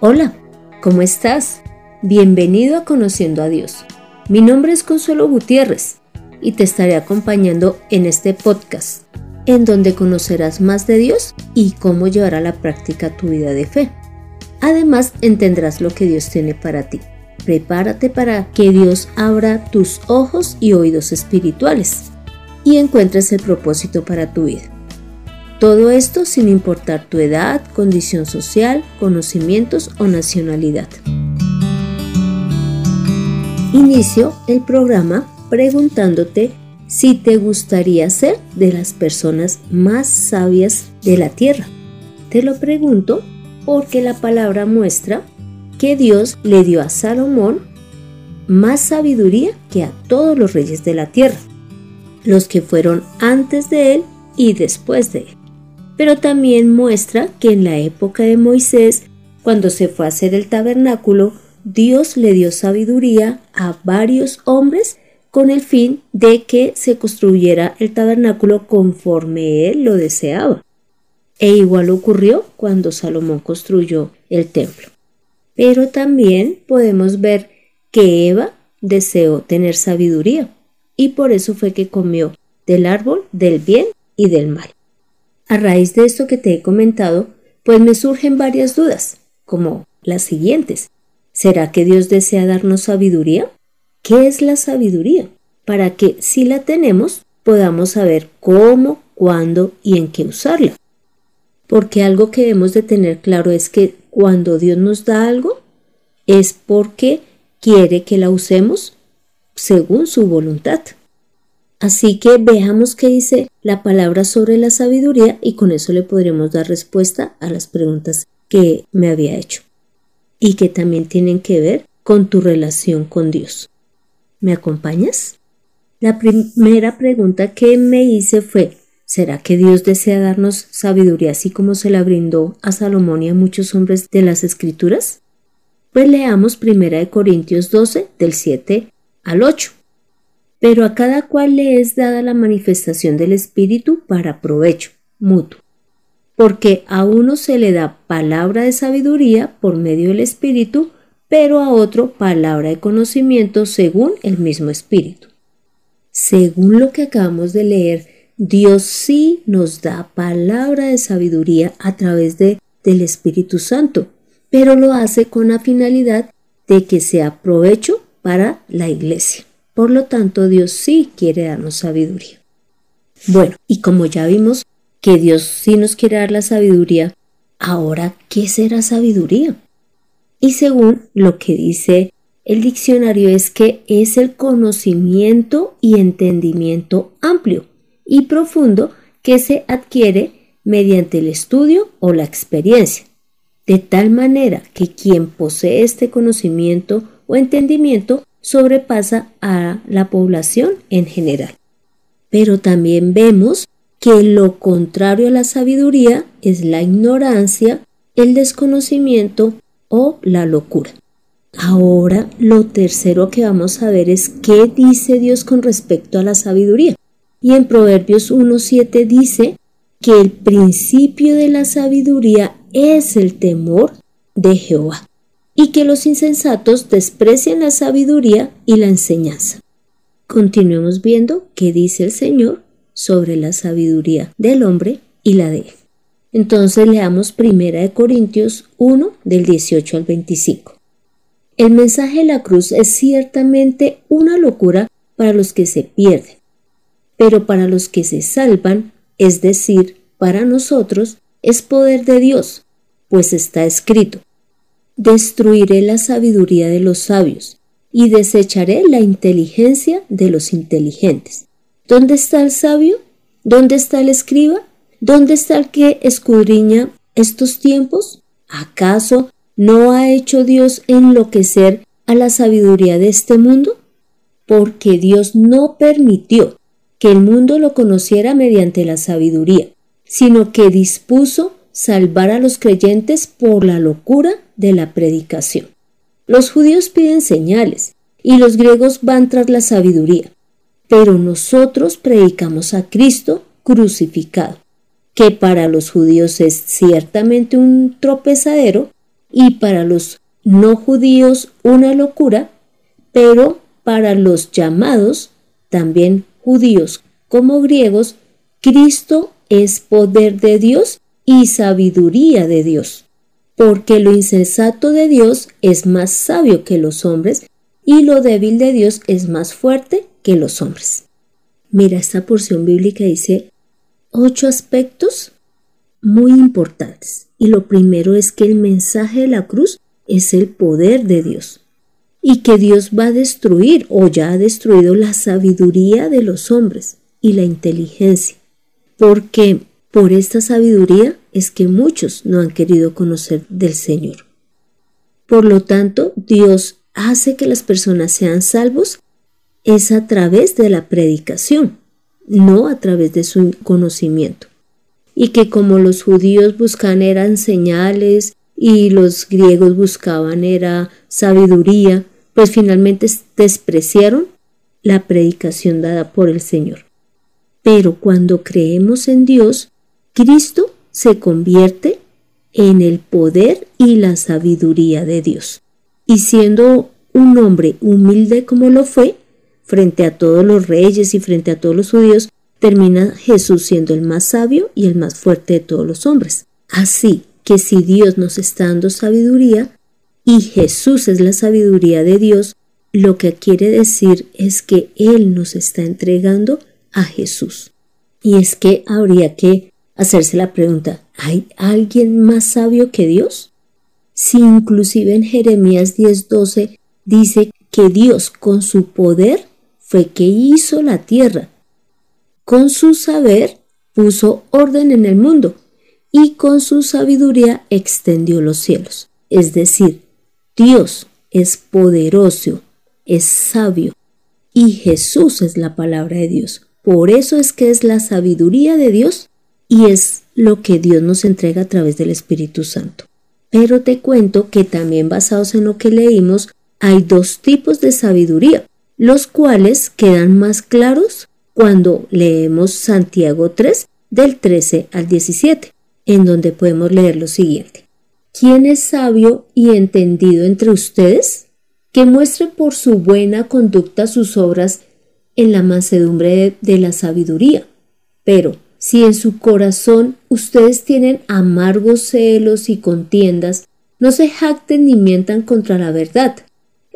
Hola, ¿cómo estás? Bienvenido a Conociendo a Dios. Mi nombre es Consuelo Gutiérrez y te estaré acompañando en este podcast, en donde conocerás más de Dios y cómo llevar a la práctica tu vida de fe. Además, entenderás lo que Dios tiene para ti. Prepárate para que Dios abra tus ojos y oídos espirituales y encuentres el propósito para tu vida. Todo esto sin importar tu edad, condición social, conocimientos o nacionalidad. Inicio el programa preguntándote si te gustaría ser de las personas más sabias de la tierra. Te lo pregunto porque la palabra muestra que Dios le dio a Salomón más sabiduría que a todos los reyes de la tierra, los que fueron antes de él y después de él pero también muestra que en la época de Moisés, cuando se fue a hacer el tabernáculo, Dios le dio sabiduría a varios hombres con el fin de que se construyera el tabernáculo conforme él lo deseaba. E igual ocurrió cuando Salomón construyó el templo. Pero también podemos ver que Eva deseó tener sabiduría y por eso fue que comió del árbol del bien y del mal. A raíz de esto que te he comentado, pues me surgen varias dudas, como las siguientes. ¿Será que Dios desea darnos sabiduría? ¿Qué es la sabiduría? Para que, si la tenemos, podamos saber cómo, cuándo y en qué usarla. Porque algo que debemos de tener claro es que cuando Dios nos da algo, es porque quiere que la usemos según su voluntad. Así que veamos qué dice la palabra sobre la sabiduría y con eso le podremos dar respuesta a las preguntas que me había hecho y que también tienen que ver con tu relación con Dios. ¿Me acompañas? La primera pregunta que me hice fue, ¿será que Dios desea darnos sabiduría así como se la brindó a Salomón y a muchos hombres de las Escrituras? Pues leamos 1 Corintios 12 del 7 al 8 pero a cada cual le es dada la manifestación del Espíritu para provecho mutuo. Porque a uno se le da palabra de sabiduría por medio del Espíritu, pero a otro palabra de conocimiento según el mismo Espíritu. Según lo que acabamos de leer, Dios sí nos da palabra de sabiduría a través de, del Espíritu Santo, pero lo hace con la finalidad de que sea provecho para la iglesia. Por lo tanto, Dios sí quiere darnos sabiduría. Bueno, y como ya vimos que Dios sí nos quiere dar la sabiduría, ahora, ¿qué será sabiduría? Y según lo que dice el diccionario es que es el conocimiento y entendimiento amplio y profundo que se adquiere mediante el estudio o la experiencia, de tal manera que quien posee este conocimiento o entendimiento sobrepasa a la población en general. Pero también vemos que lo contrario a la sabiduría es la ignorancia, el desconocimiento o la locura. Ahora lo tercero que vamos a ver es qué dice Dios con respecto a la sabiduría. Y en Proverbios 1.7 dice que el principio de la sabiduría es el temor de Jehová y que los insensatos desprecian la sabiduría y la enseñanza. Continuemos viendo qué dice el Señor sobre la sabiduría del hombre y la de él. Entonces leamos 1 de Corintios 1 del 18 al 25. El mensaje de la cruz es ciertamente una locura para los que se pierden, pero para los que se salvan, es decir, para nosotros, es poder de Dios, pues está escrito, destruiré la sabiduría de los sabios y desecharé la inteligencia de los inteligentes. ¿Dónde está el sabio? ¿Dónde está el escriba? ¿Dónde está el que escudriña estos tiempos? ¿Acaso no ha hecho Dios enloquecer a la sabiduría de este mundo? Porque Dios no permitió que el mundo lo conociera mediante la sabiduría, sino que dispuso salvar a los creyentes por la locura de la predicación. Los judíos piden señales y los griegos van tras la sabiduría, pero nosotros predicamos a Cristo crucificado, que para los judíos es ciertamente un tropezadero y para los no judíos una locura, pero para los llamados, también judíos como griegos, Cristo es poder de Dios y sabiduría de Dios, porque lo insensato de Dios es más sabio que los hombres y lo débil de Dios es más fuerte que los hombres. Mira, esta porción bíblica dice ocho aspectos muy importantes. Y lo primero es que el mensaje de la cruz es el poder de Dios. Y que Dios va a destruir o ya ha destruido la sabiduría de los hombres y la inteligencia. Porque por esta sabiduría es que muchos no han querido conocer del Señor. Por lo tanto, Dios hace que las personas sean salvos es a través de la predicación, no a través de su conocimiento. Y que como los judíos buscan eran señales y los griegos buscaban era sabiduría, pues finalmente despreciaron la predicación dada por el Señor. Pero cuando creemos en Dios, Cristo se convierte en el poder y la sabiduría de Dios. Y siendo un hombre humilde como lo fue, frente a todos los reyes y frente a todos los judíos, termina Jesús siendo el más sabio y el más fuerte de todos los hombres. Así que si Dios nos está dando sabiduría y Jesús es la sabiduría de Dios, lo que quiere decir es que Él nos está entregando a Jesús. Y es que habría que hacerse la pregunta, ¿hay alguien más sabio que Dios? Si inclusive en Jeremías 10:12 dice que Dios con su poder fue que hizo la tierra. Con su saber puso orden en el mundo y con su sabiduría extendió los cielos. Es decir, Dios es poderoso, es sabio y Jesús es la palabra de Dios. Por eso es que es la sabiduría de Dios y es lo que Dios nos entrega a través del Espíritu Santo. Pero te cuento que también basados en lo que leímos, hay dos tipos de sabiduría los cuales quedan más claros cuando leemos Santiago 3 del 13 al 17, en donde podemos leer lo siguiente. ¿Quién es sabio y entendido entre ustedes? Que muestre por su buena conducta sus obras en la mansedumbre de, la sabiduría. Pero si en su corazón ustedes tienen amargos celos y contiendas, no se jacten ni mientan contra la verdad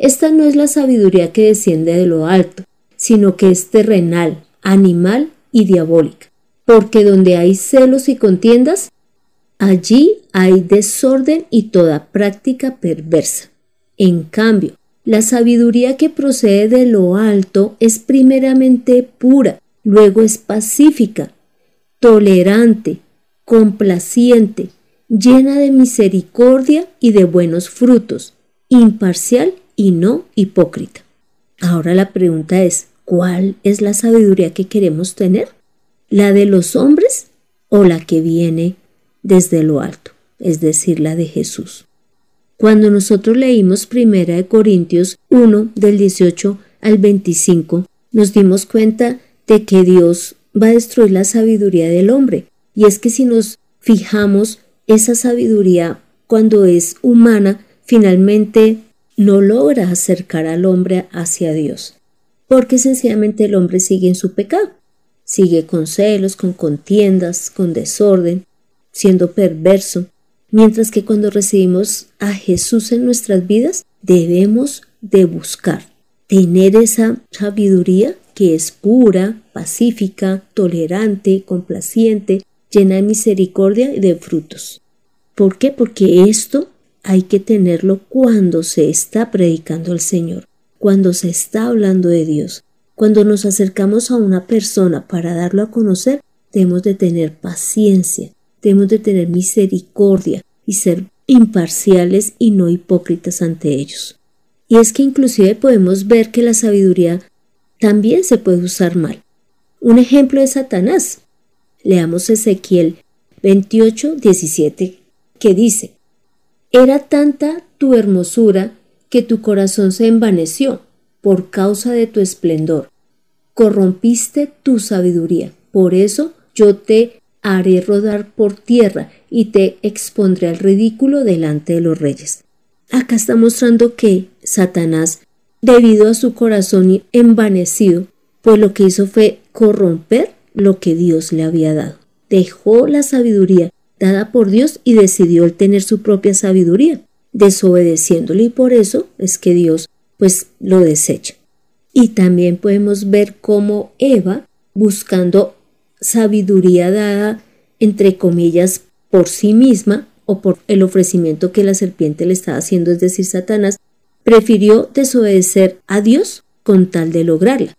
esta no es la sabiduría que desciende de lo alto, sino que es terrenal, animal y diabólica. Porque donde hay celos y contiendas, allí hay desorden y toda práctica perversa. En cambio, la sabiduría que procede de lo alto es primeramente pura, luego es pacífica, tolerante, complaciente, llena de misericordia y de buenos frutos, imparcial y no hipócrita. Ahora la pregunta es, ¿cuál es la sabiduría que queremos tener? ¿La de los hombres o la que viene desde lo alto, es decir, la de Jesús? Cuando nosotros leímos Primera de Corintios 1 del 18 al 25, nos dimos cuenta de que Dios va a destruir la sabiduría del hombre. Y es que si nos fijamos, esa sabiduría cuando es humana, finalmente no logra acercar al hombre hacia Dios, porque sencillamente el hombre sigue en su pecado, sigue con celos, con contiendas, con desorden, siendo perverso, mientras que cuando recibimos a Jesús en nuestras vidas, debemos de buscar tener esa sabiduría que es pura, pacífica, tolerante, complaciente, llena de misericordia y de frutos. ¿Por qué? Porque esto hay que tenerlo cuando se está predicando al Señor, cuando se está hablando de Dios. Cuando nos acercamos a una persona para darlo a conocer, debemos de tener paciencia, debemos de tener misericordia y ser imparciales y no hipócritas ante ellos. Y es que inclusive podemos ver que la sabiduría también se puede usar mal. Un ejemplo es Satanás. Leamos Ezequiel 28, 17, que dice, era tanta tu hermosura que tu corazón se envaneció por causa de tu esplendor. Corrompiste tu sabiduría. Por eso yo te haré rodar por tierra y te expondré al ridículo delante de los reyes. Acá está mostrando que Satanás, debido a su corazón envanecido, pues lo que hizo fue corromper lo que Dios le había dado. Dejó la sabiduría dada por Dios y decidió el tener su propia sabiduría, desobedeciéndole y por eso es que Dios pues lo desecha. Y también podemos ver cómo Eva, buscando sabiduría dada, entre comillas, por sí misma o por el ofrecimiento que la serpiente le estaba haciendo, es decir, Satanás, prefirió desobedecer a Dios con tal de lograrla.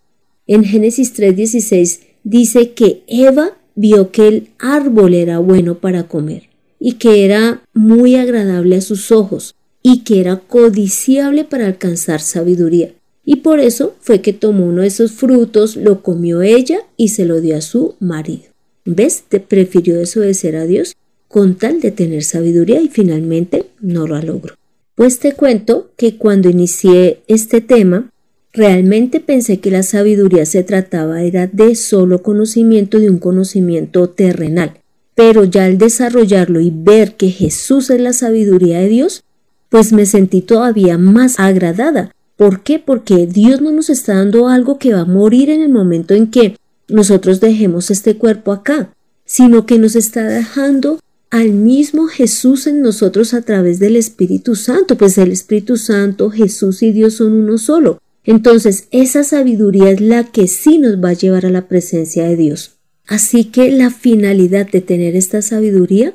En Génesis 3:16 dice que Eva vio que el árbol era bueno para comer y que era muy agradable a sus ojos y que era codiciable para alcanzar sabiduría. Y por eso fue que tomó uno de esos frutos, lo comió ella y se lo dio a su marido. ¿Ves? Prefirió desobedecer a Dios con tal de tener sabiduría y finalmente no lo logró. Pues te cuento que cuando inicié este tema, realmente pensé que la sabiduría se trataba era de solo conocimiento de un conocimiento terrenal, pero ya al desarrollarlo y ver que Jesús es la sabiduría de Dios, pues me sentí todavía más agradada. ¿Por qué? Porque Dios no nos está dando algo que va a morir en el momento en que nosotros dejemos este cuerpo acá, sino que nos está dejando al mismo Jesús en nosotros a través del Espíritu Santo, pues el Espíritu Santo, Jesús y Dios son uno solo. Entonces, esa sabiduría es la que sí nos va a llevar a la presencia de Dios. Así que la finalidad de tener esta sabiduría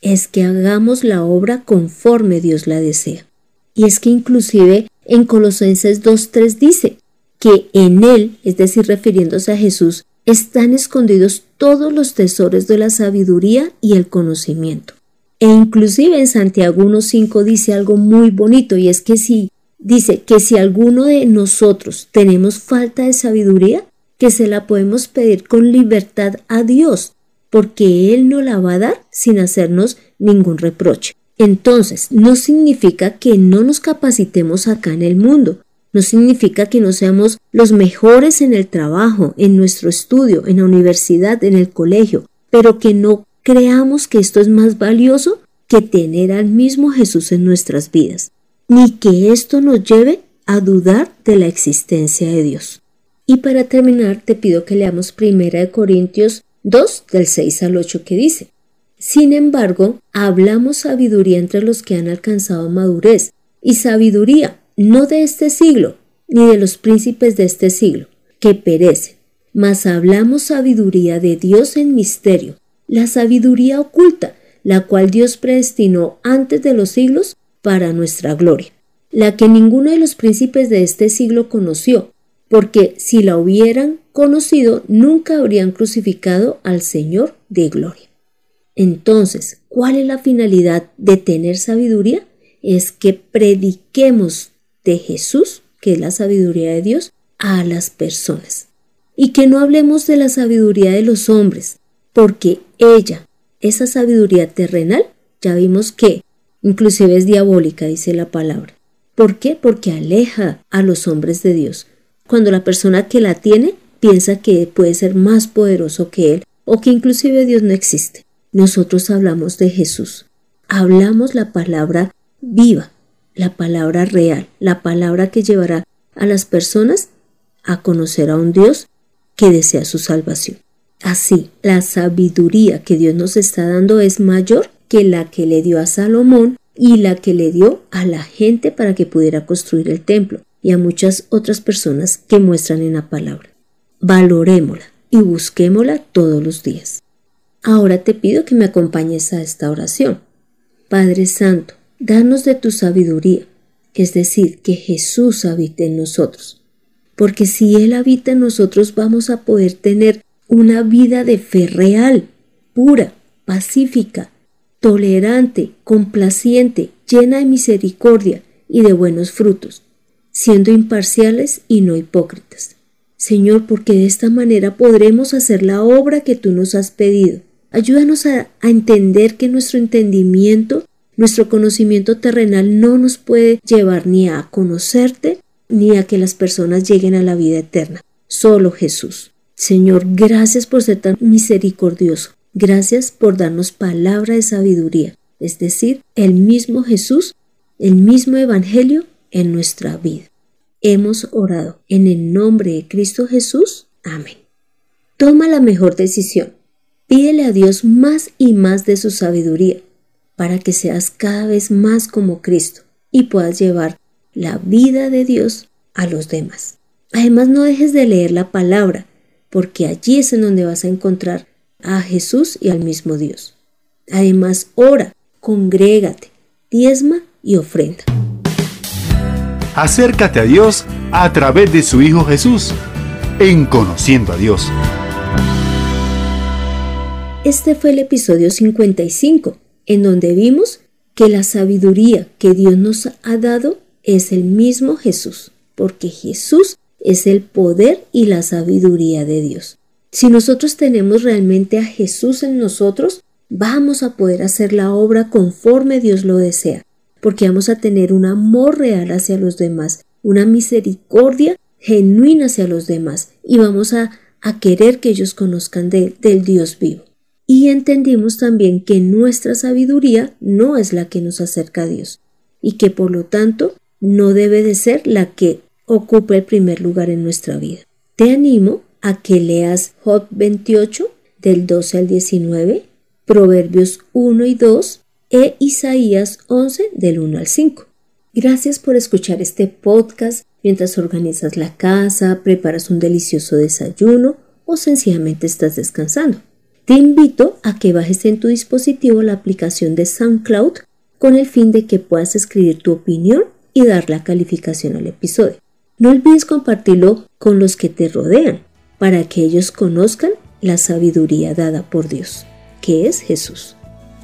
es que hagamos la obra conforme Dios la desea. Y es que inclusive en Colosenses 2.3 dice que en Él, es decir, refiriéndose a Jesús, están escondidos todos los tesoros de la sabiduría y el conocimiento. E inclusive en Santiago 1.5 dice algo muy bonito y es que si dice que si alguno de nosotros tenemos falta de sabiduría, que se la podemos pedir con libertad a Dios, porque Él no la va a dar sin hacernos ningún reproche. Entonces, no significa que no nos capacitemos acá en el mundo, no significa que no seamos los mejores en el trabajo, en nuestro estudio, en la universidad, en el colegio, pero que no creamos que esto es más valioso que tener al mismo Jesús en nuestras vidas, ni que esto nos lleve a dudar de la existencia de Dios. Y para terminar, te pido que leamos 1 Corintios 2 del 6 al 8 que dice, Sin embargo, hablamos sabiduría entre los que han alcanzado madurez, y sabiduría no de este siglo, ni de los príncipes de este siglo, que perecen, mas hablamos sabiduría de Dios en misterio, la sabiduría oculta, la cual Dios predestinó antes de los siglos para nuestra gloria, la que ninguno de los príncipes de este siglo conoció, porque si la hubieran conocido, nunca habrían crucificado al Señor de gloria. Entonces, ¿cuál es la finalidad de tener sabiduría? Es que prediquemos de Jesús, que es la sabiduría de Dios, a las personas. Y que no hablemos de la sabiduría de los hombres, porque ella, esa sabiduría terrenal, ya vimos que inclusive es diabólica, dice la palabra. ¿Por qué? Porque aleja a los hombres de Dios cuando la persona que la tiene piensa que puede ser más poderoso que él o que inclusive Dios no existe. Nosotros hablamos de Jesús, hablamos la palabra viva, la palabra real, la palabra que llevará a las personas a conocer a un Dios que desea su salvación. Así, la sabiduría que Dios nos está dando es mayor que la que le dio a Salomón y la que le dio a la gente para que pudiera construir el templo y a muchas otras personas que muestran en la palabra. Valorémosla y busquémosla todos los días. Ahora te pido que me acompañes a esta oración. Padre Santo, danos de tu sabiduría, es decir, que Jesús habite en nosotros. Porque si Él habita en nosotros vamos a poder tener una vida de fe real, pura, pacífica, tolerante, complaciente, llena de misericordia y de buenos frutos siendo imparciales y no hipócritas. Señor, porque de esta manera podremos hacer la obra que tú nos has pedido. Ayúdanos a, entender que nuestro entendimiento, nuestro conocimiento terrenal no nos puede llevar ni a conocerte ni a que las personas lleguen a la vida eterna. Solo Jesús. Señor, gracias por ser tan misericordioso. Gracias por darnos palabra de sabiduría, es decir, el mismo Jesús, el mismo Evangelio en nuestra vida. Hemos orado en el nombre de Cristo Jesús. Amén. Toma la mejor decisión. Pídele a Dios más y más de su sabiduría para que seas cada vez más como Cristo y puedas llevar la vida de Dios a los demás. Además, no dejes de leer la palabra, porque allí es en donde vas a encontrar a Jesús y al mismo Dios. Además, ora, congrégate, diezma y ofrenda. Acércate a Dios a través de su Hijo Jesús, en Conociendo a Dios. Este fue el episodio 55, en donde vimos que la sabiduría que Dios nos ha dado es el mismo Jesús, porque Jesús es el poder y la sabiduría de Dios. Si nosotros tenemos realmente a Jesús en nosotros, vamos a poder hacer la obra conforme Dios lo desea, porque vamos a tener un amor real hacia los demás, una misericordia genuina hacia los demás y vamos a, querer que ellos conozcan del Dios vivo. Y entendimos también que nuestra sabiduría no es la que nos acerca a Dios y que por lo tanto no debe de ser la que ocupa el primer lugar en nuestra vida. Te animo a que leas Job 28 del 12 al 19, Proverbios 1 y 2 e Isaías 11 del 1 al 5. Gracias por escuchar este podcast mientras organizas la casa, preparas un delicioso desayuno o sencillamente estás descansando. Te invito a que bajes en tu dispositivo la aplicación de SoundCloud con el fin de que puedas escribir tu opinión y dar la calificación al episodio. No olvides compartirlo con los que te rodean para que ellos conozcan la sabiduría dada por Dios, que es Jesús.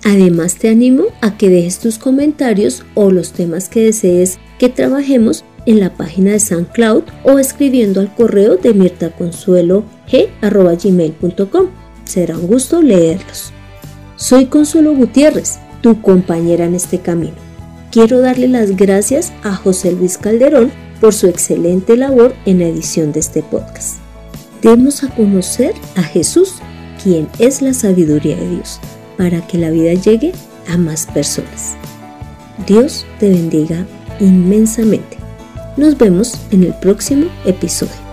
Además te animo a que dejes tus comentarios o los temas que desees que trabajemos en la página de SoundCloud o escribiendo al correo de mirtaconsuelog.gmail.com. Será un gusto leerlos. Soy Consuelo Gutiérrez, tu compañera en este camino. Quiero darle las gracias a José Luis Calderón por su excelente labor en la edición de este podcast. Demos a conocer a Jesús, quien es la sabiduría de Dios, para que la vida llegue a más personas. Dios te bendiga inmensamente. Nos vemos en el próximo episodio.